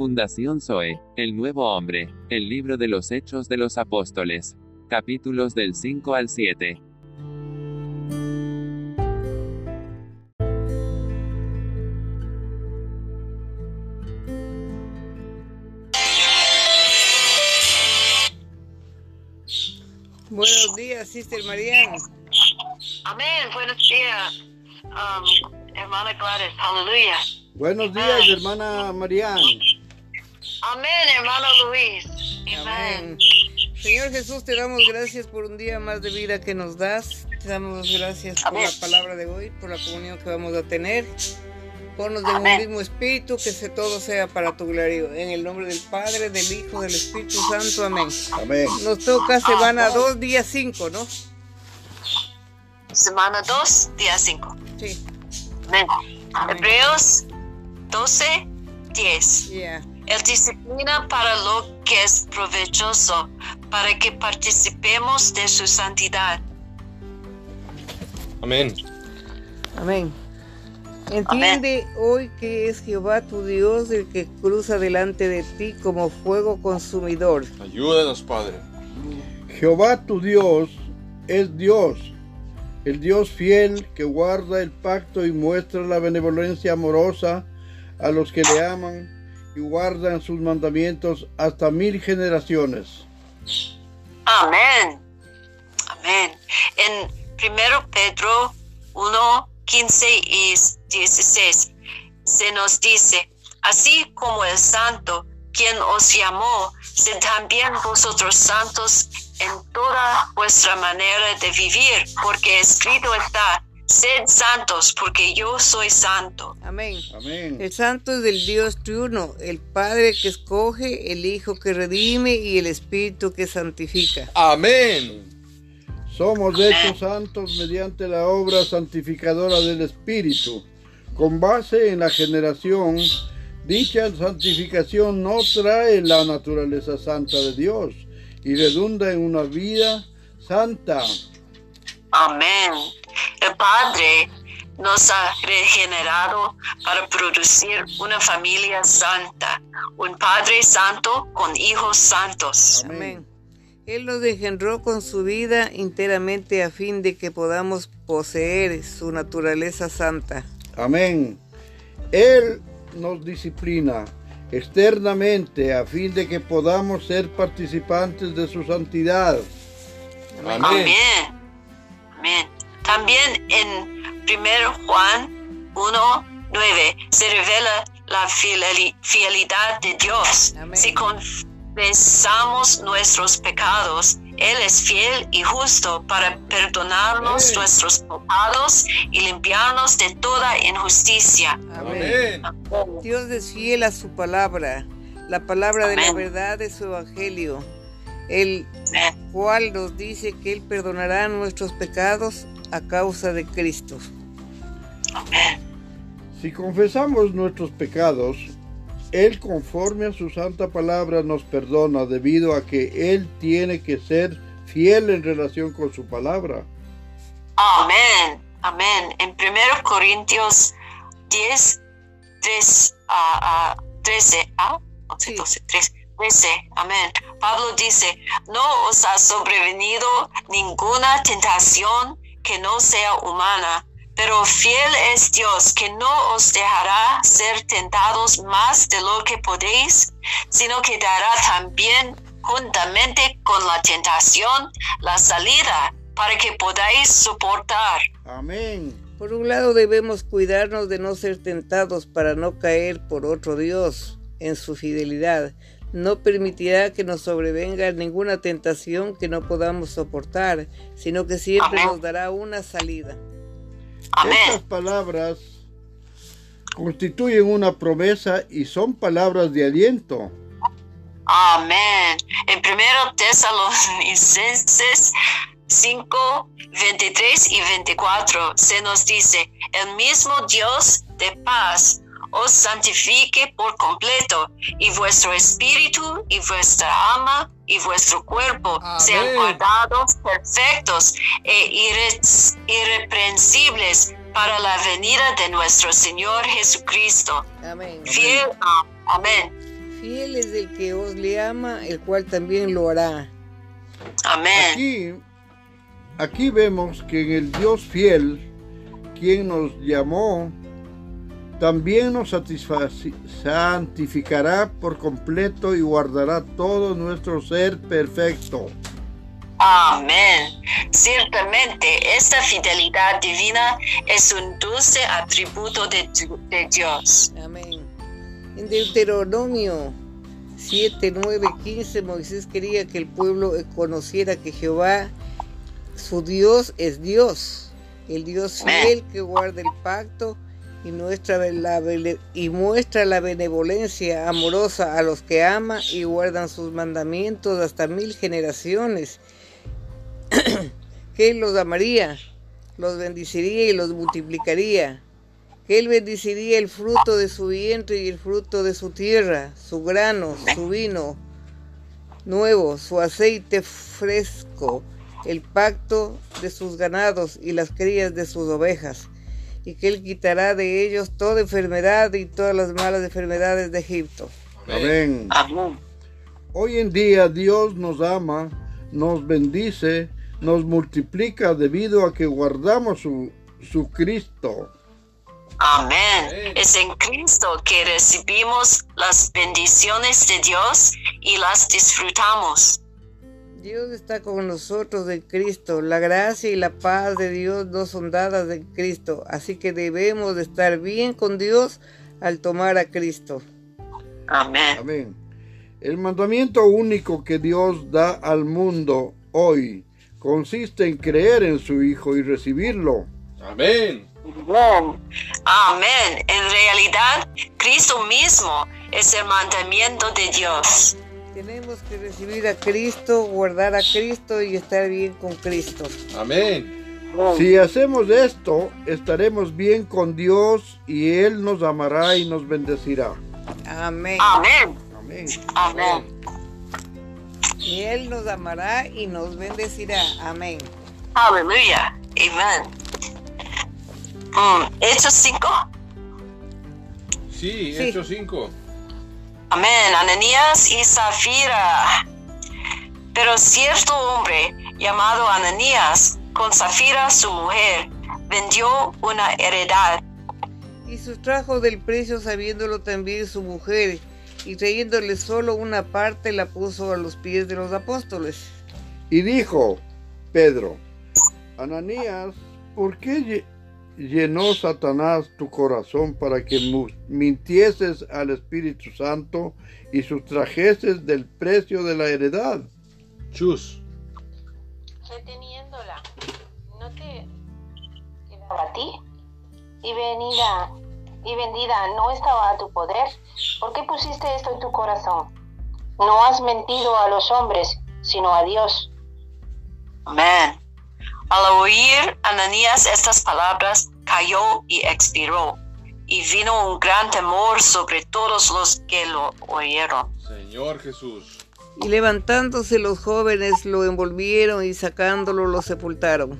Fundación Zoe, El Nuevo Hombre, el libro de los Hechos de los Apóstoles. Capítulos del 5 al 7. Buenos días, Sister Mariana. Amén. Buenos días, um, hermana Gladys. Aleluya. Buenos días, hermana Mariana. Amén, hermano Luis. Amén. Señor Jesús, te damos gracias por un día más de vida que nos das. Te damos gracias por la palabra de hoy, por la comunión que vamos a tener. Ponnos de un mismo espíritu, que se todo sea para tu gloria. En el nombre del Padre, del Hijo, del Espíritu Santo. Amén. Amén. Nos toca semana 2, día 5, ¿no? Semana 2, día 5. Sí. Amén. Amén. Hebreos 12, 10. Ya. Él disciplina para lo que es provechoso, para que participemos de su santidad. Amén. Amén. Entiende hoy que es Jehová tu Dios el que cruza delante de ti como fuego consumidor. Ayúdanos, Padre. Jehová tu Dios es Dios, el Dios fiel que guarda el pacto y muestra la benevolencia amorosa a los que le aman y guardan sus mandamientos hasta mil generaciones. Amén. Amén. En 1 Pedro 1, 15 y 16 se nos dice, así como el santo, quien os llamó, sed también vosotros santos en toda vuestra manera de vivir, porque escrito está, sed santos, porque yo soy santo. Amén. Amén. El santo es del Dios triuno, el Padre que escoge, el Hijo que redime y el Espíritu que santifica. Amén. Somos hechos santos mediante la obra santificadora del Espíritu. Con base en la generación, dicha santificación no trae la naturaleza santa de Dios y redunda en una vida santa. Amén. El Padre nos ha regenerado para producir una familia santa, un Padre santo con hijos santos. Amén. Él nos engendró con su vida enteramente a fin de que podamos poseer su naturaleza santa. Amén. Él nos disciplina externamente a fin de que podamos ser participantes de su santidad. Amén. Amén. Amén. También en 1 Juan 1, 9 se revela la fideli- fidelidad de Dios. Amén. Si confesamos nuestros pecados, Él es fiel y justo para perdonarnos Amén. nuestros pecados y limpiarnos de toda injusticia. Amén. Amén. Dios es fiel a su palabra, la palabra de la verdad de su evangelio, el Amén. cual nos dice que Él perdonará nuestros pecados a causa de Cristo. Amén. Si confesamos nuestros pecados, Él conforme a su santa palabra nos perdona debido a que Él tiene que ser fiel en relación con su palabra. Amén. Amén. En 1 Corintios 10, 3 a, a 13, ¿ah? 11, Sí. 12, 13, 13. Amén. Pablo dice, no os ha sobrevenido ninguna tentación que no sea humana, pero fiel es Dios que no os dejará ser tentados más de lo que podéis, sino que dará también juntamente con la tentación la salida para que podáis soportar. Amén. Por un lado debemos cuidarnos de no ser tentados para no caer por otro Dios en su fidelidad. No permitirá que nos sobrevenga ninguna tentación que no podamos soportar, sino que siempre Amén. nos dará una salida. Estas Amén. palabras constituyen una promesa y son palabras de aliento. Amén. En primero Tesalonicenses 5, 23 y 24 se nos dice, el mismo Dios de paz os santifique por completo y vuestro espíritu y vuestra alma y vuestro cuerpo Amén. sean guardados perfectos e irre- irreprensibles para la venida de nuestro Señor Jesucristo. Amén. Fiel, amén. Fiel es el que os le ama, el cual también lo hará. Amén. Aquí, aquí vemos que en el Dios fiel, quien nos llamó, también nos santificará por completo y guardará todo nuestro ser perfecto. Amén. Ciertamente, esta fidelidad divina es un dulce atributo de, de Dios. Amén. En Deuteronomio 7, 9, 15, Moisés quería que el pueblo conociera que Jehová, su Dios, es Dios. El Dios fiel que guarda el pacto y, la, y muestra la benevolencia amorosa a los que ama y guardan sus mandamientos hasta mil generaciones. que Él los amaría, los bendiciría y los multiplicaría que él bendiciría el fruto de su vientre y el fruto de su tierra, su grano, su vino nuevo, su aceite fresco, el pacto de sus ganados y las crías de sus ovejas, y que él quitará de ellos toda enfermedad y todas las malas enfermedades de Egipto. Amén. Amén. Hoy en día Dios nos ama, nos bendice, nos multiplica debido a que guardamos su, su Cristo. Amén. Es en Cristo que recibimos las bendiciones de Dios y las disfrutamos. Dios está con nosotros en Cristo. La gracia y la paz de Dios no son dadas en Cristo. Así que debemos de estar bien con Dios al tomar a Cristo. Amén. Amén. El mandamiento único que Dios da al mundo hoy consiste en creer en su Hijo y recibirlo. Amén. Amén. Amén. En realidad, Cristo mismo es el mandamiento de Dios. Tenemos que recibir a Cristo, guardar a Cristo y estar bien con Cristo. Amén. Si hacemos esto, estaremos bien con Dios y Él nos amará y nos bendecirá. Amén. Amén. Amén. Amén. Y Él nos amará y nos bendecirá. Amén. Aleluya. Amén. Mm, Hechos 5. Sí, Sí. Hechos 5. Amén. Ananías y Zafira. Pero cierto hombre llamado Ananías, con Zafira su mujer, vendió una heredad Y sustrajo del precio sabiéndolo también su mujer, y trayéndole solo una parte la puso a los pies de los apóstoles. Y dijo Pedro, Ananías, ¿por qué llenó Satanás tu corazón para que mintieses al Espíritu Santo y sustrajeses del precio de la heredad? Chus. reteniéndola, ¿no te quedaba a ti? Y venida y vendida no estaba a tu poder. ¿Por qué pusiste esto en tu corazón? No has mentido a los hombres, sino a Dios. Amén. Al oír Ananías estas palabras, cayó y expiró, y vino un gran temor sobre todos los que lo oyeron. Señor Jesús. Y levantándose los jóvenes lo envolvieron y sacándolo lo sepultaron.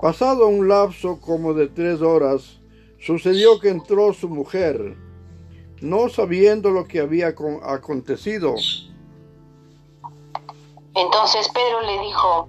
Pasado un lapso como de tres horas, sucedió que entró su mujer, no sabiendo lo que había con- acontecido. Entonces Pedro le dijo,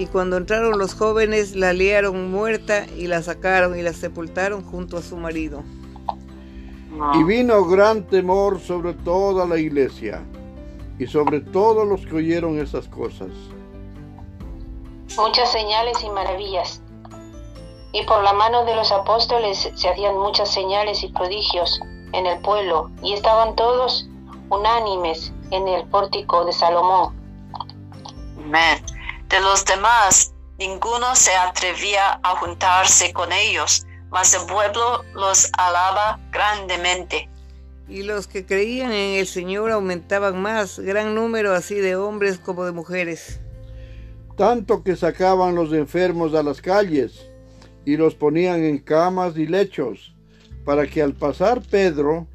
Y cuando entraron los jóvenes la liaron muerta y la sacaron y la sepultaron junto a su marido. Y vino gran temor sobre toda la iglesia y sobre todos los que oyeron esas cosas. muchas señales y maravillas. Y por la mano de los apóstoles se hacían muchas señales y prodigios en el pueblo, y estaban todos unánimes en el pórtico de Salomón. Amén. De los demás, ninguno se atrevía a juntarse con ellos, mas el pueblo los alaba grandemente. Y los que creían en el Señor aumentaban más, gran número así de hombres como de mujeres. Tanto que sacaban los enfermos a las calles y los ponían en camas y lechos, para que al pasar Pedro,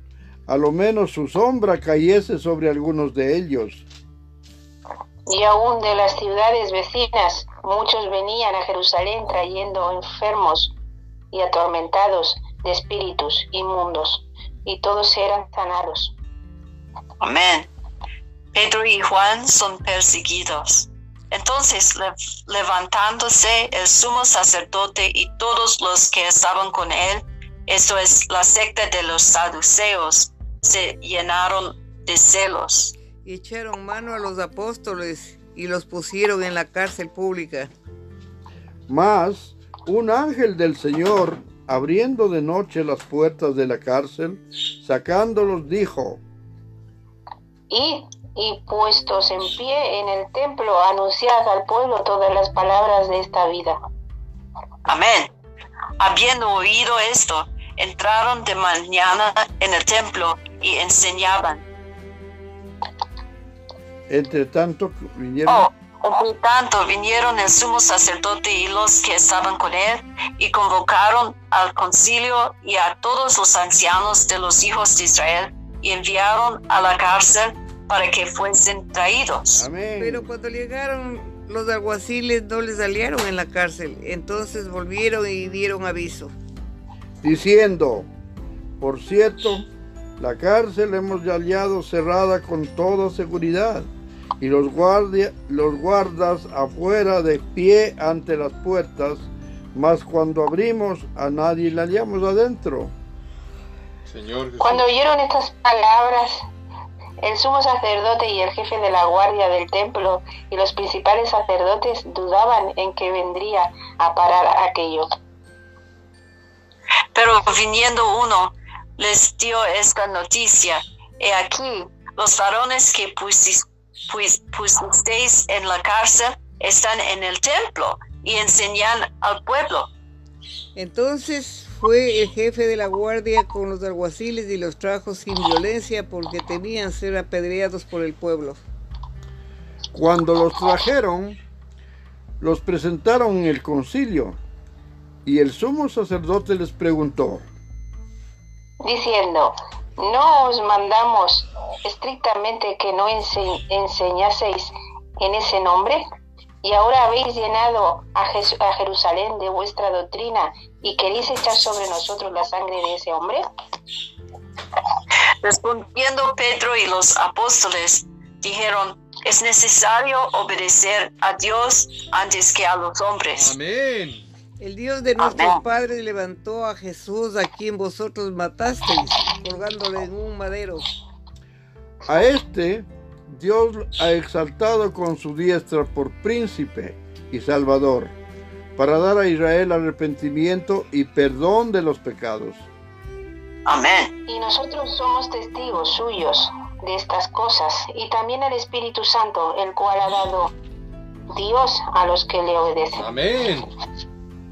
a lo menos su sombra cayese sobre algunos de ellos. Y aún de las ciudades vecinas, muchos venían a Jerusalén trayendo enfermos y atormentados de espíritus inmundos, y todos eran sanados. Amén. Pedro y Juan son perseguidos. Entonces, le- levantándose el sumo sacerdote y todos los que estaban con él, eso es la secta de los saduceos, se llenaron de celos. Y echaron mano a los apóstoles y los pusieron en la cárcel pública. Mas un ángel del Señor, abriendo de noche las puertas de la cárcel, sacándolos, dijo, Id y puestos en pie en el templo, anunciad al pueblo todas las palabras de esta vida. Amén. Habiendo oído esto, entraron de mañana en el templo y enseñaban. Entre tanto vinieron... Oh, entre tanto vinieron el sumo sacerdote y los que estaban con él y convocaron al concilio y a todos los ancianos de los hijos de Israel y enviaron a la cárcel para que fuesen traídos. Amén. Pero cuando llegaron los alguaciles no les aliaron en la cárcel. Entonces volvieron y dieron aviso. diciendo, por cierto, la cárcel hemos hallado cerrada con toda seguridad y los, guardia, los guardas afuera de pie ante las puertas, mas cuando abrimos a nadie la hallamos adentro. Señor Jesús. Cuando oyeron estas palabras, el sumo sacerdote y el jefe de la guardia del templo y los principales sacerdotes dudaban en que vendría a parar aquello. Pero viniendo uno, les dio esta noticia. He aquí, los varones que pusis- pues- pusisteis en la cárcel están en el templo y enseñan al pueblo. Entonces fue el jefe de la guardia con los alguaciles y los trajo sin violencia porque temían ser apedreados por el pueblo. Cuando los trajeron, los presentaron en el concilio y el sumo sacerdote les preguntó, diciendo, ¿no os mandamos estrictamente que no ense- enseñaseis en ese nombre? Y ahora habéis llenado a, a Jerusalén de vuestra doctrina y queréis echar sobre nosotros la sangre de ese hombre. Respondiendo Pedro y los apóstoles, dijeron, es necesario obedecer a Dios antes que a los hombres. Amén. El Dios de nuestros padres levantó a Jesús a quien vosotros matasteis, colgándole en un madero. A este Dios ha exaltado con su diestra por príncipe y salvador, para dar a Israel arrepentimiento y perdón de los pecados. Amén. Y nosotros somos testigos suyos de estas cosas, y también el Espíritu Santo, el cual ha dado Dios a los que le obedecen. Amén.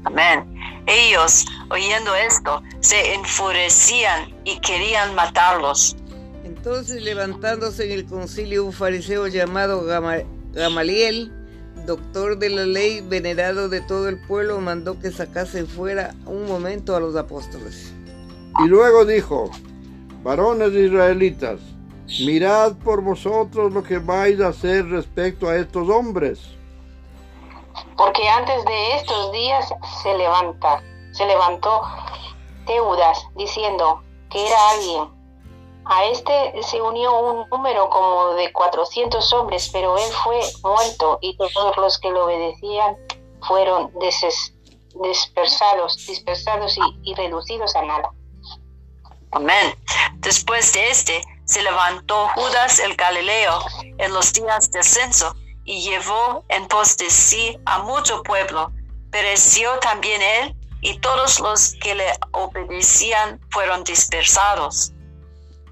Amén. Ellos, oyendo esto, se enfurecían y querían matarlos. Entonces levantándose en el concilio un fariseo llamado Gama- Gamaliel, doctor de la ley, venerado de todo el pueblo, mandó que sacasen fuera un momento a los apóstoles. Y luego dijo, varones israelitas, mirad por vosotros lo que vais a hacer respecto a estos hombres. Porque antes de estos días se levanta, se levantó Teudas diciendo que era alguien. A este se unió un número como de 400 hombres, pero él fue muerto y todos los que lo obedecían fueron dispersados, dispersados y, y reducidos a nada. Amén. Después de este, se levantó Judas el Galileo en los días del censo y llevó en pos de sí a mucho pueblo. Pereció también él y todos los que le obedecían fueron dispersados.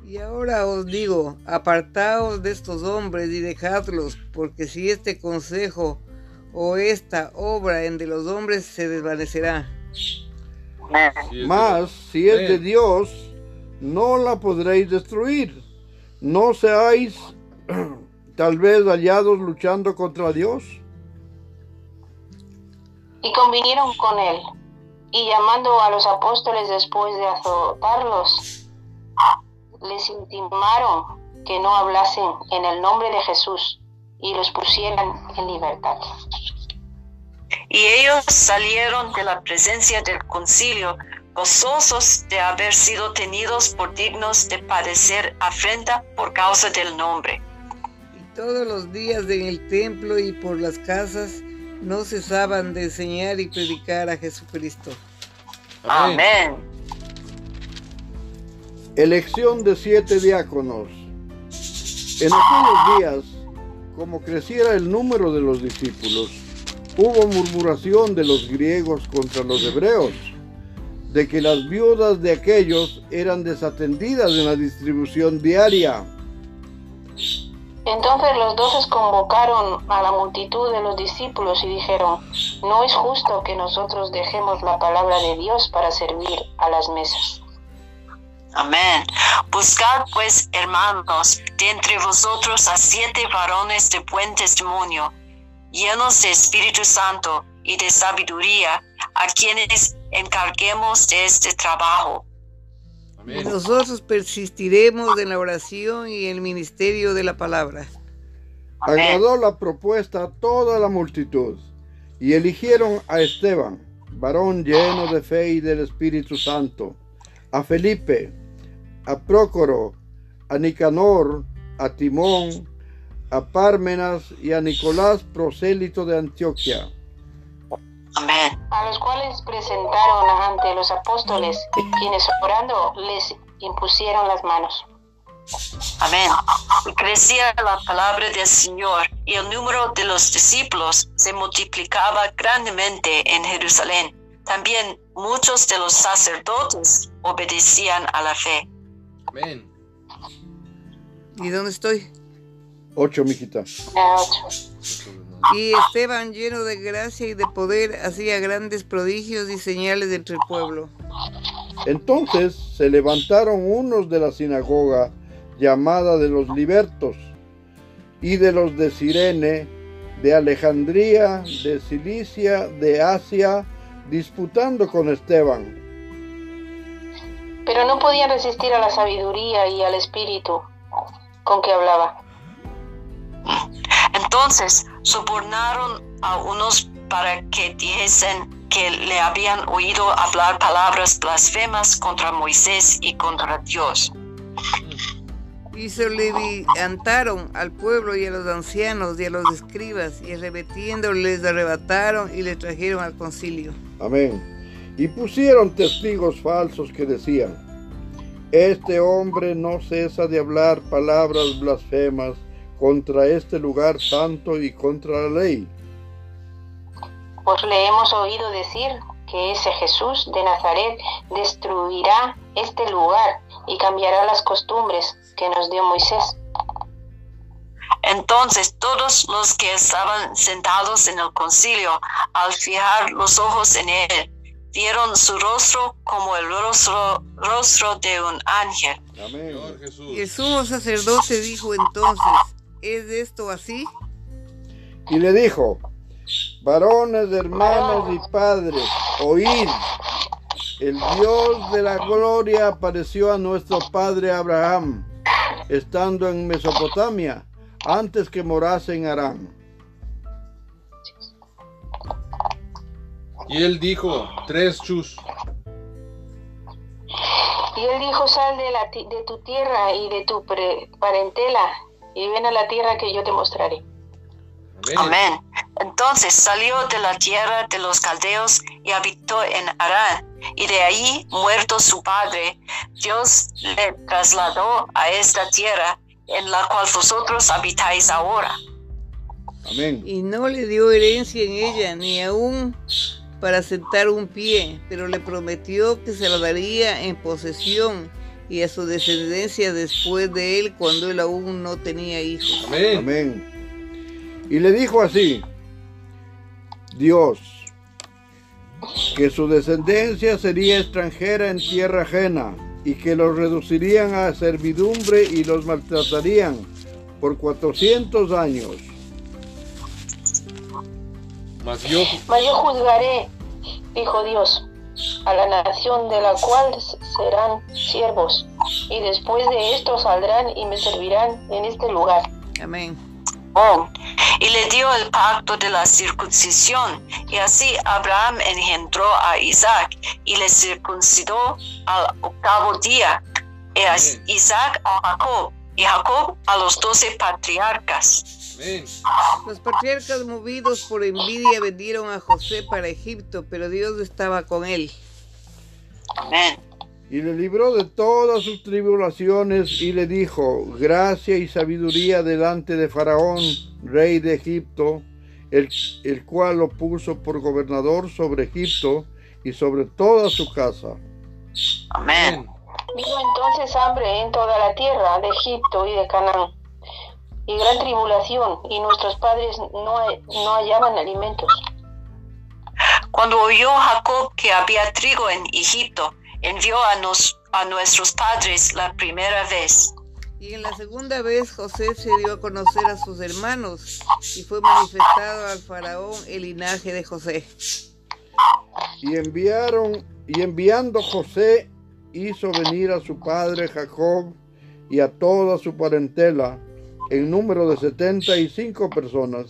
Y ahora os digo, apartaos de estos hombres y dejadlos, porque si este consejo o esta obra en de los hombres se desvanecerá. Mas, si es de. Dios, no la podréis destruir. No seáis tal vez hallados luchando contra Dios. Y convinieron con él, y llamando a los apóstoles después de azotarlos, les intimaron que no hablasen en el nombre de Jesús y los pusieran en libertad. Y ellos salieron de la presencia del concilio, gozosos de haber sido tenidos por dignos de padecer afrenta por causa del nombre. Todos los días en el templo y por las casas no cesaban de enseñar y predicar a Jesucristo. Amén. Elección de siete diáconos. En aquellos días, como creciera el número de los discípulos, hubo murmuración de los griegos contra los hebreos, de que las viudas de aquellos eran desatendidas en la distribución diaria. Entonces los doce convocaron a la multitud de los discípulos y dijeron, no es justo que nosotros dejemos la palabra de Dios para servir a las mesas. Amén. Buscad pues, hermanos, de entre vosotros a siete varones de buen testimonio, llenos de Espíritu Santo y de sabiduría, a quienes encarguemos de este trabajo. Y nosotros persistiremos en la oración y el ministerio de la palabra. Agradó la propuesta a toda la multitud y eligieron a Esteban, varón lleno de fe y del Espíritu Santo, a Felipe, a Prócoro, a Nicanor, a Timón, a Pármenas y a Nicolás, prosélito de Antioquia. Amén. A los cuales presentaron ante los apóstoles, quienes orando les impusieron las manos. Amén. Y crecía la palabra del Señor y el número de los discípulos se multiplicaba grandemente en Jerusalén. También muchos de los sacerdotes obedecían a la fe. Amén. ¿Y dónde estoy? Ocho, mijita. A ocho. Y Esteban, lleno de gracia y de poder, hacía grandes prodigios y señales entre el pueblo. Entonces se levantaron unos de la sinagoga llamada de los libertos y de los de Sirene, de Alejandría, de Cilicia, de Asia, disputando con Esteban. Pero no podían resistir a la sabiduría y al espíritu con que hablaba. Entonces sobornaron a unos para que dijesen que le habían oído hablar palabras blasfemas contra Moisés y contra Dios. Y se levantaron al pueblo y a los ancianos y a los escribas, y arrebatiéndoles les arrebataron y les trajeron al concilio. Amén. Y pusieron testigos falsos que decían, este hombre no cesa de hablar palabras blasfemas contra este lugar santo y contra la ley. Pues le hemos oído decir que ese Jesús de Nazaret destruirá este lugar y cambiará las costumbres que nos dio Moisés. Entonces todos los que estaban sentados en el concilio, al fijar los ojos en él, vieron su rostro como el rostro, rostro de un ángel. Amén. Jesús. Y el sumo sacerdote dijo entonces, ¿es esto así? Y le dijo, varones, hermanos y padres, oíd, el Dios de la gloria apareció a nuestro padre Abraham, estando en Mesopotamia, antes que morase en Arán. Y él dijo, tres chus. Y él dijo, sal de, la de tu tierra y de tu pre- parentela y ven a la tierra que yo te mostraré. Amén. Amén. Entonces salió de la tierra de los caldeos y habitó en Arán. Y de ahí, muerto su padre, Dios le trasladó a esta tierra en la cual vosotros habitáis ahora. Amén. Y no le dio herencia en ella, ni aún para sentar un pie, pero le prometió que se la daría en posesión y a su descendencia después de él cuando él aún no tenía hijos. Amén. Amén. Y le dijo así, Dios, que su descendencia sería extranjera en tierra ajena, y que los reducirían a servidumbre y los maltratarían por 400 años. Mas yo, Mas yo juzgaré, dijo Dios, a la nación de la cual serán siervos, y después de esto saldrán y me servirán en este lugar. Amén. Oh, y le dio el pacto de la circuncisión. Y así Abraham engendró a Isaac y le circuncidó al octavo día. Y a Amén. Isaac a Jacob y Jacob a los doce patriarcas. amén. Los patriarcas movidos por envidia vendieron a José para Egipto, pero Dios estaba con él. Amén. Y le libró de todas sus tribulaciones y le dijo, gracia y sabiduría delante de Faraón, rey de Egipto, el, el cual lo puso por gobernador sobre Egipto y sobre toda su casa. Amén. Vino entonces hambre en toda la tierra de Egipto y de Canaán, y gran tribulación, y nuestros padres no, no hallaban alimentos. Cuando oyó Jacob que había trigo en Egipto, envió a, nos- a nuestros padres la primera vez. Y en la segunda vez José se dio a conocer a sus hermanos y fue manifestado al faraón el linaje de José. Y enviaron, y enviando José, hizo venir a su padre Jacob y a toda su parentela, en número de 75 personas.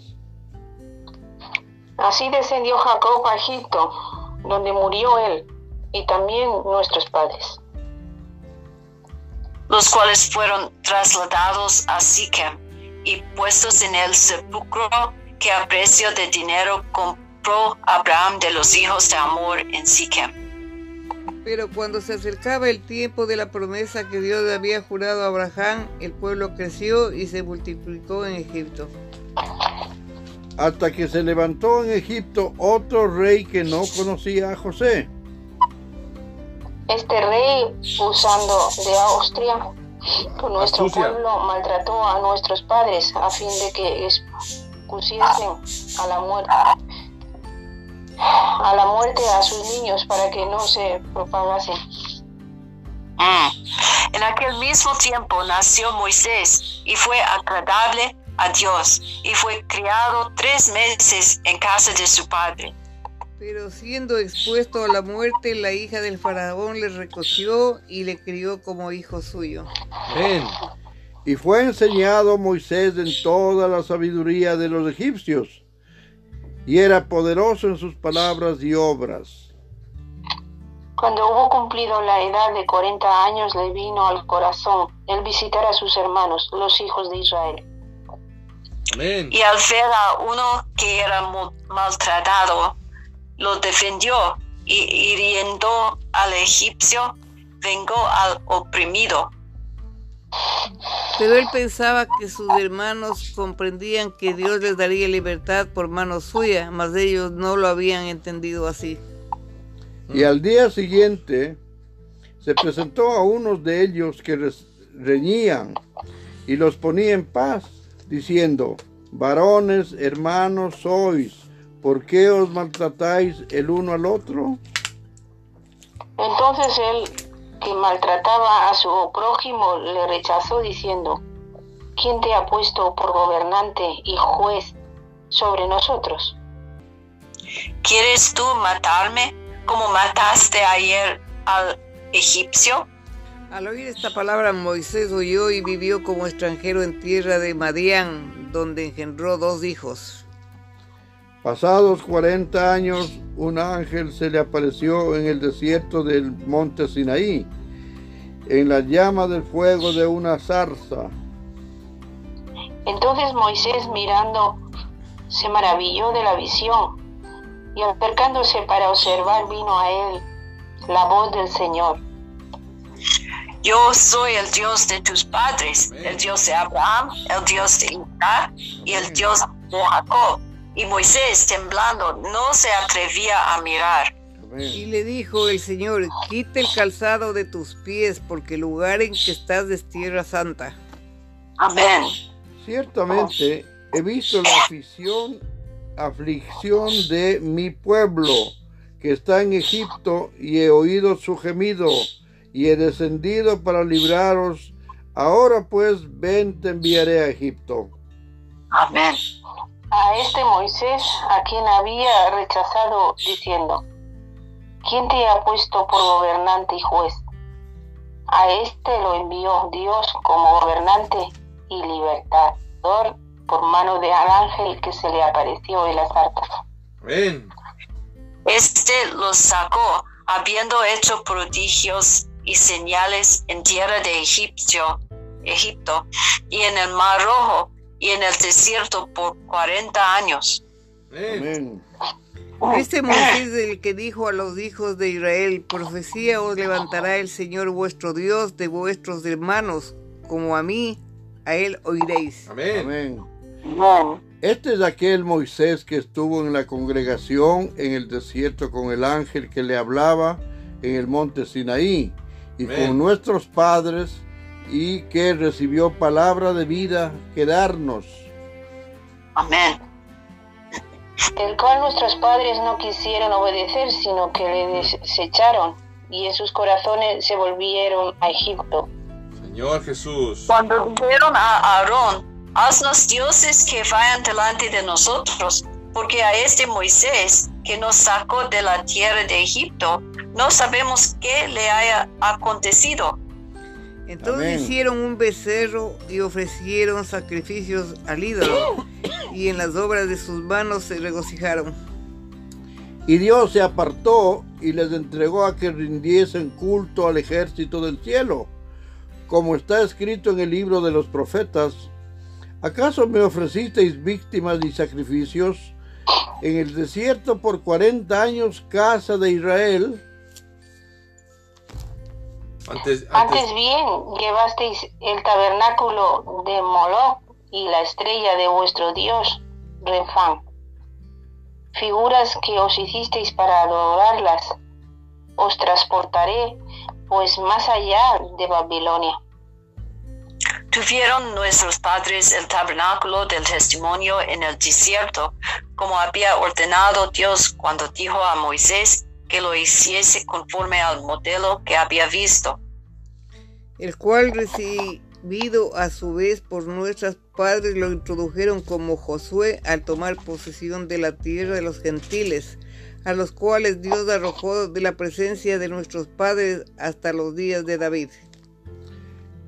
Así descendió Jacob a Egipto, donde murió él, y también nuestros padres. los cuales fueron trasladados a Siquem y puestos en el sepulcro que a precio de dinero compró Abraham de los hijos de Amor en Siquem. Pero cuando se acercaba el tiempo de la promesa que Dios había jurado a Abraham, el pueblo creció y se multiplicó en Egipto. hasta que se levantó en Egipto otro rey que no conocía a José. Este rey, usando de Austria, con nuestro Astucia. pueblo maltrató a nuestros padres a fin de que expusiesen a la muerte a la muerte a sus niños para que no se propagasen. Mm. En aquel mismo tiempo nació Moisés y fue agradable a Dios y fue criado tres meses en casa de su padre. Pero siendo expuesto a la muerte, la hija del faraón le recogió y le crió como hijo suyo. Amén. Y fue enseñado Moisés en toda la sabiduría de los egipcios, y era poderoso en sus palabras y obras. Cuando hubo cumplido la edad de 40 años, le vino al corazón el visitar a sus hermanos, los hijos de Israel. Amén. Y al ver a uno que era maltratado, lo defendió y hiriendo al egipcio, vengó al oprimido. Pero él pensaba que sus hermanos comprendían que Dios les daría libertad por mano suya, mas ellos no lo habían entendido así. Y al día siguiente se presentó a unos de ellos que reñían y los ponía en paz, diciendo, varones, hermanos sois, ¿por qué os maltratáis el uno al otro? Entonces él, que maltrataba a su prójimo, le rechazó diciendo, ¿quién te ha puesto por gobernante y juez sobre nosotros? ¿Quieres tú matarme como mataste ayer al egipcio? Al oír esta palabra, Moisés huyó y vivió como extranjero en tierra de Madián, donde engendró dos hijos. Pasados 40 años, un ángel se le apareció en el desierto del monte Sinaí, en la llama del fuego de una zarza. Entonces Moisés mirando se maravilló de la visión y acercándose para observar vino a él la voz del Señor. Yo soy el Dios de tus padres, el Dios de Abraham, el Dios de Isaac y el Dios de Jacob. Y Moisés, temblando, no se atrevía a mirar. Y le dijo el Señor, quita el calzado de tus pies, porque el lugar en que estás es tierra santa. Amén. Ciertamente he visto la afición, aflicción de mi pueblo que está en Egipto y he oído su gemido y he descendido para libraros. Ahora pues ven, te enviaré a Egipto. Amén. A este Moisés, a quien había rechazado, diciendo, ¿quién te ha puesto por gobernante y juez? A este lo envió Dios como gobernante y libertador por mano de ángel que se le apareció en las arcas. Amén. Este los sacó, habiendo hecho prodigios y señales en tierra de Egipcio, Egipto y en el Mar Rojo y en el desierto por cuarenta años. Amén. Este Moisés el que dijo a los hijos de Israel, profecía os levantará el Señor vuestro Dios de vuestros hermanos, como a mí, a él oiréis. Amén. Amén. Amén. Este es aquel Moisés que estuvo en la congregación en el desierto con el ángel que le hablaba en el monte Sinaí y Amén. con nuestros padres y que recibió palabra de vida que darnos. Amén. el cual nuestros padres no quisieron obedecer, sino que le desecharon, y en sus corazones se volvieron a Egipto. Señor Jesús. Cuando dijeron a Aarón, haznos dioses que vayan delante de nosotros, porque a este Moisés que nos sacó de la tierra de Egipto, no sabemos qué le haya acontecido. Entonces Amén. hicieron un becerro y ofrecieron sacrificios al ídolo, y en las obras de sus manos se regocijaron. Y Dios se apartó y les entregó a que rindiesen culto al ejército del cielo, como está escrito en el libro de los profetas. ¿Acaso me ofrecisteis víctimas y sacrificios en el desierto por cuarenta años, casa de Israel? Antes, Antes antes, bien, llevasteis el tabernáculo de Moloch y la estrella de vuestro Dios, Refán. Figuras que os hicisteis para adorarlas, os transportaré pues más allá de Babilonia. Tuvieron nuestros padres el tabernáculo del testimonio en el desierto, como había ordenado Dios cuando dijo a Moisés que lo hiciese conforme al modelo que había visto. el cual recibido a su vez por nuestros padres lo introdujeron como Josué al tomar posesión de la tierra de los gentiles, a los cuales Dios arrojó de la presencia de nuestros padres hasta los días de David.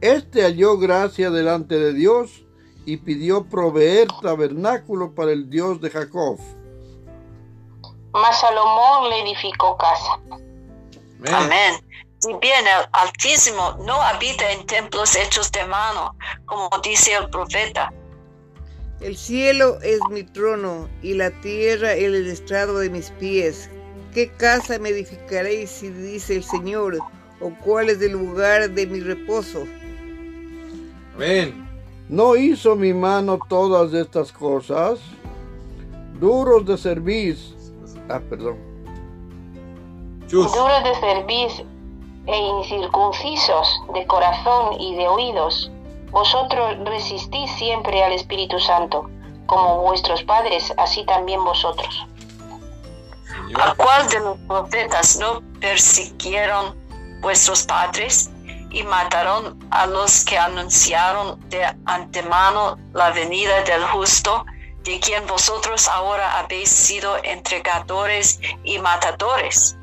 Este halló gracia delante de Dios y pidió proveer tabernáculo para el Dios de Jacob. Mas Salomón le edificó casa. amén. Amén. Si bien el Altísimo no habita en templos hechos de mano, como dice el profeta, El cielo es mi trono y la tierra el estrado de mis pies. ¿Qué casa me edificaréis si dice el Señor? ¿O cuál es el lugar de mi reposo? Amén. ¿No hizo mi mano todas estas cosas? Duros de servir. Ah, perdón. Chus. duros de cerviz e incircuncisos de corazón y de oídos, vosotros resistís siempre al Espíritu Santo, como vuestros padres, así también vosotros. ¿a cuál de los profetas no persiguieron vuestros padres y mataron a los que anunciaron de antemano la venida del justo, de quien vosotros ahora habéis sido entregadores y matadores?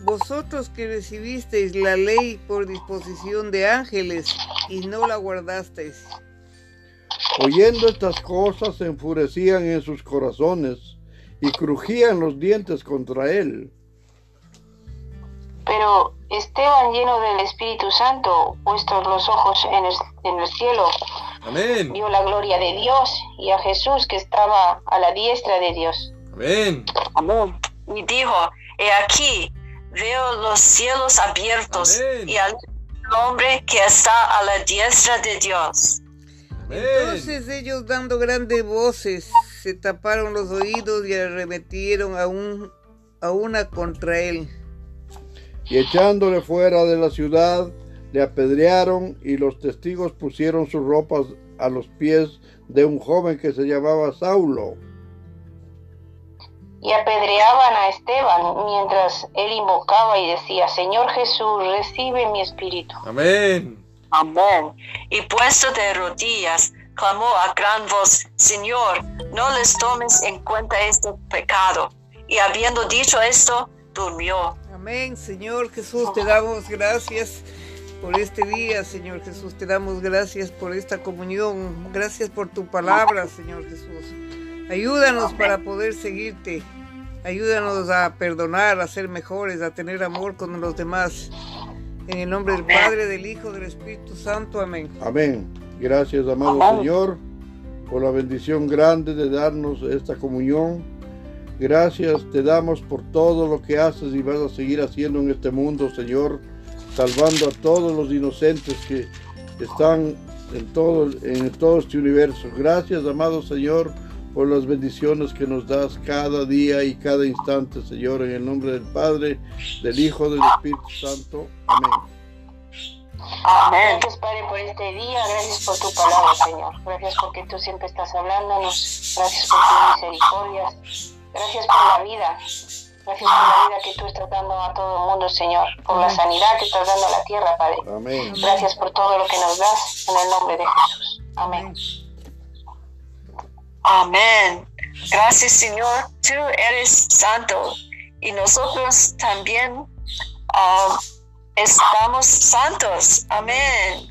Vosotros que recibisteis la ley por disposición de ángeles y no la guardasteis. Oyendo estas cosas se enfurecían en sus corazones y crujían los dientes contra él. Pero Esteban, lleno del Espíritu Santo, puestos los ojos en el, en el cielo, Amén. vio la gloria de Dios y a Jesús que estaba a la diestra de Dios. Amén. Y dijo, he aquí, veo los cielos abiertos Amén. y al hombre que está a la diestra de Dios. Amén. Entonces ellos dando grandes voces se taparon los oídos y arremetieron a, un, a una contra él. Y echándole fuera de la ciudad, le apedrearon y los testigos pusieron sus ropas a los pies de un joven que se llamaba Saulo. y apedreaban a Esteban mientras él invocaba y decía, Señor Jesús, recibe mi espíritu. Amén. Amén. Y puesto de rodillas, clamó a gran voz, Señor, no les tomes en cuenta este pecado. Y habiendo dicho esto, durmió. Amén, Señor Jesús, te damos gracias por este día, Señor Jesús. Te damos gracias por esta comunión. Gracias por tu palabra, Señor Jesús. Ayúdanos para poder seguirte. Ayúdanos a perdonar, a ser mejores, a tener amor con los demás. En el nombre del Padre, del Hijo, del Espíritu Santo. Amén. Amén. Gracias, amado Señor, por la bendición grande de darnos esta comunión. Gracias te damos por todo lo que haces y vas a seguir haciendo en este mundo, Señor, salvando a todos los inocentes que están en todo, en todo este universo. Gracias, amado Señor, por las bendiciones que nos das cada día y cada instante, Señor, en el nombre del Padre, del Hijo, del Espíritu Santo. Amén. Amén. Gracias, Padre, por este día. Gracias por tu palabra, Señor. Gracias porque tú siempre estás hablándonos. Gracias por tus misericordias. Gracias por la vida. Gracias por la vida que tú estás dando a todo el mundo, Señor. Por la sanidad que estás dando a la tierra, Padre. Amén. Gracias por todo lo que nos das en el nombre de Jesús. Amén. Amén. Gracias, Señor. Tú eres santo y nosotros también ah, estamos santos. Amén.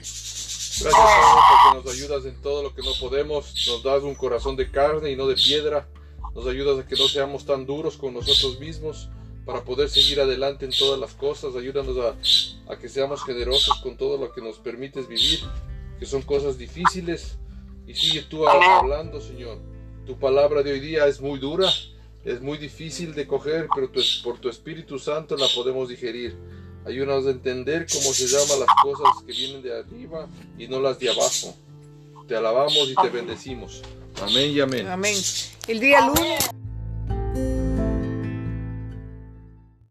Gracias, Señor, porque nos ayudas en todo lo que no podemos. Nos das un corazón de carne y no de piedra. Nos ayudas a que no seamos tan duros con nosotros mismos para poder seguir adelante en todas las cosas. Ayúdanos a, a que seamos generosos con todo lo que nos permites vivir, que son cosas difíciles. Y sigue tú hablando, Señor. Tu palabra de hoy día es muy dura, es muy difícil de coger, pero tu- por tu Espíritu Santo la podemos digerir. Ayúdanos a entender cómo se llaman las cosas que vienen de arriba y no las de abajo. Te alabamos y te bendecimos. Amén y amén. Amén. El día lunes.